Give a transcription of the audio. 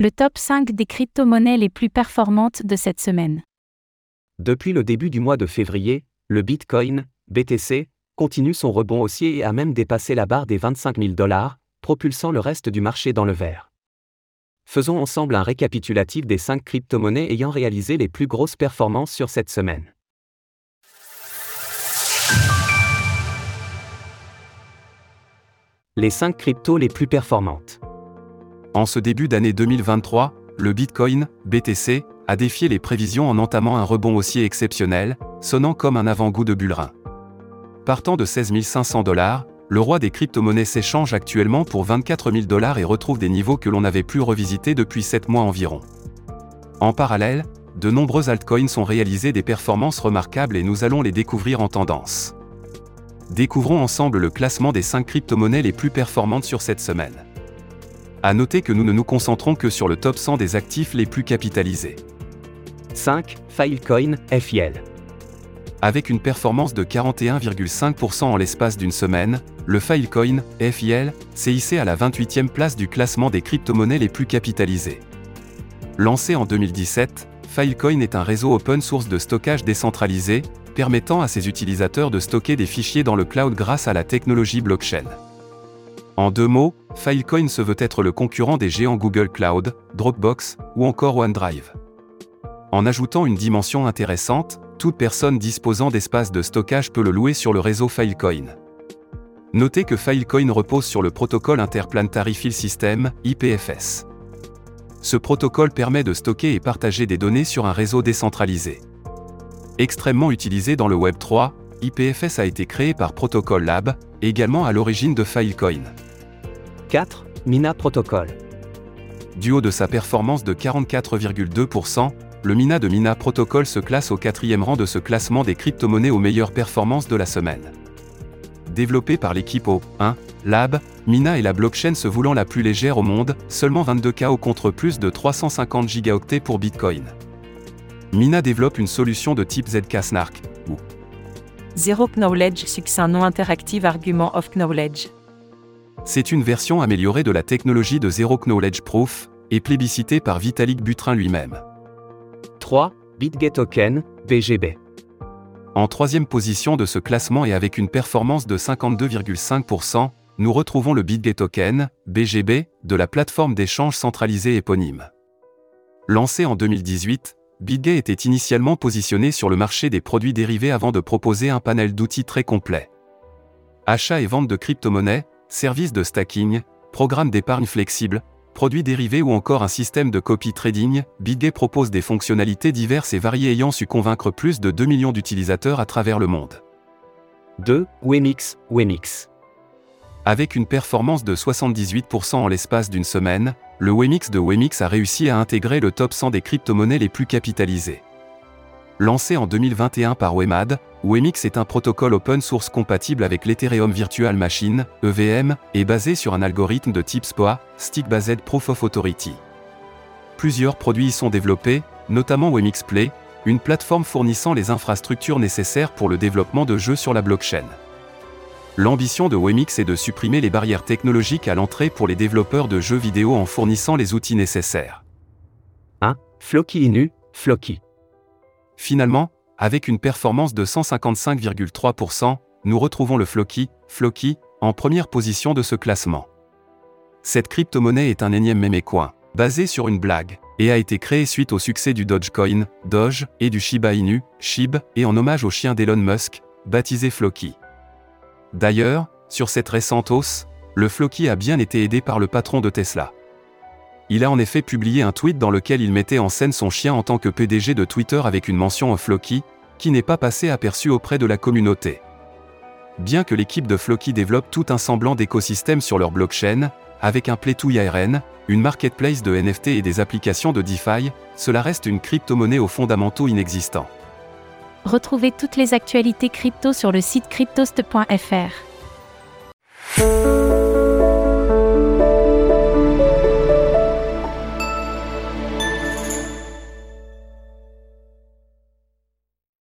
Le top 5 des crypto-monnaies les plus performantes de cette semaine. Depuis le début du mois de février, le Bitcoin, BTC, continue son rebond haussier et a même dépassé la barre des 25 000 dollars, propulsant le reste du marché dans le vert. Faisons ensemble un récapitulatif des 5 crypto-monnaies ayant réalisé les plus grosses performances sur cette semaine. Les 5 cryptos les plus performantes. En ce début d'année 2023, le Bitcoin, BTC, a défié les prévisions en entamant un rebond haussier exceptionnel, sonnant comme un avant-goût de bullerin. Partant de 16 500 dollars, le roi des crypto-monnaies s'échange actuellement pour 24 000 dollars et retrouve des niveaux que l'on n'avait plus revisités depuis 7 mois environ. En parallèle, de nombreux altcoins ont réalisé des performances remarquables et nous allons les découvrir en tendance. Découvrons ensemble le classement des 5 crypto-monnaies les plus performantes sur cette semaine. À noter que nous ne nous concentrons que sur le top 100 des actifs les plus capitalisés. 5. Filecoin, FIL. Avec une performance de 41,5% en l'espace d'une semaine, le Filecoin, FIL, s'est hissé à la 28e place du classement des crypto-monnaies les plus capitalisées. Lancé en 2017, Filecoin est un réseau open source de stockage décentralisé, permettant à ses utilisateurs de stocker des fichiers dans le cloud grâce à la technologie blockchain. En deux mots, Filecoin se veut être le concurrent des géants Google Cloud, Dropbox ou encore OneDrive. En ajoutant une dimension intéressante, toute personne disposant d'espace de stockage peut le louer sur le réseau Filecoin. Notez que Filecoin repose sur le protocole Interplanetary File System, IPFS. Ce protocole permet de stocker et partager des données sur un réseau décentralisé. Extrêmement utilisé dans le Web 3, IPFS a été créé par Protocol Lab, également à l'origine de Filecoin. 4. Mina Protocol. Du haut de sa performance de 44,2%, le Mina de Mina Protocol se classe au quatrième rang de ce classement des crypto-monnaies aux meilleures performances de la semaine. Développé par l'équipe O1 Lab, Mina est la blockchain se voulant la plus légère au monde, seulement 22 KO contre plus de 350 gigaoctets pour Bitcoin. Mina développe une solution de type ZK-SNARK, ou Zero Knowledge Succinct Non Interactive Argument of Knowledge. C'est une version améliorée de la technologie de Zero Knowledge Proof, et plébiscitée par Vitalik Buterin lui-même. 3. BitGet Token, BGB. En troisième position de ce classement et avec une performance de 52,5%, nous retrouvons le BitGet Token, BGB, de la plateforme d'échange centralisée éponyme. Lancé en 2018, BitGet était initialement positionné sur le marché des produits dérivés avant de proposer un panel d'outils très complet. Achat et vente de crypto-monnaies, services de stacking, programmes d'épargne flexible, produits dérivés ou encore un système de copy trading, BitGay propose des fonctionnalités diverses et variées ayant su convaincre plus de 2 millions d'utilisateurs à travers le monde. 2. Wemix, Wemix. Avec une performance de 78% en l'espace d'une semaine, le Wemix de Wemix a réussi à intégrer le top 100 des crypto-monnaies les plus capitalisées. Lancé en 2021 par Wemad, Wemix est un protocole open source compatible avec l'Ethereum Virtual Machine, EVM, et basé sur un algorithme de type SPOA, Stick Based Proof of Authority. Plusieurs produits y sont développés, notamment Wemix Play, une plateforme fournissant les infrastructures nécessaires pour le développement de jeux sur la blockchain. L'ambition de Wemix est de supprimer les barrières technologiques à l'entrée pour les développeurs de jeux vidéo en fournissant les outils nécessaires. 1. Floki Inu, Floki. Finalement, avec une performance de 155,3%, nous retrouvons le Floki, Floki, en première position de ce classement. Cette crypto-monnaie est un énième mémécoin, basé sur une blague, et a été créée suite au succès du Dogecoin, Doge, et du Shiba Inu, Shib, et en hommage au chien d'Elon Musk, baptisé Floki. D'ailleurs, sur cette récente hausse, le Floki a bien été aidé par le patron de Tesla. Il a en effet publié un tweet dans lequel il mettait en scène son chien en tant que PDG de Twitter avec une mention au Floki, qui n'est pas passé aperçu auprès de la communauté. Bien que l'équipe de Floki développe tout un semblant d'écosystème sur leur blockchain, avec un Play2 IRN, une marketplace de NFT et des applications de DeFi, cela reste une crypto-monnaie aux fondamentaux inexistants. Retrouvez toutes les actualités crypto sur le site cryptost.fr.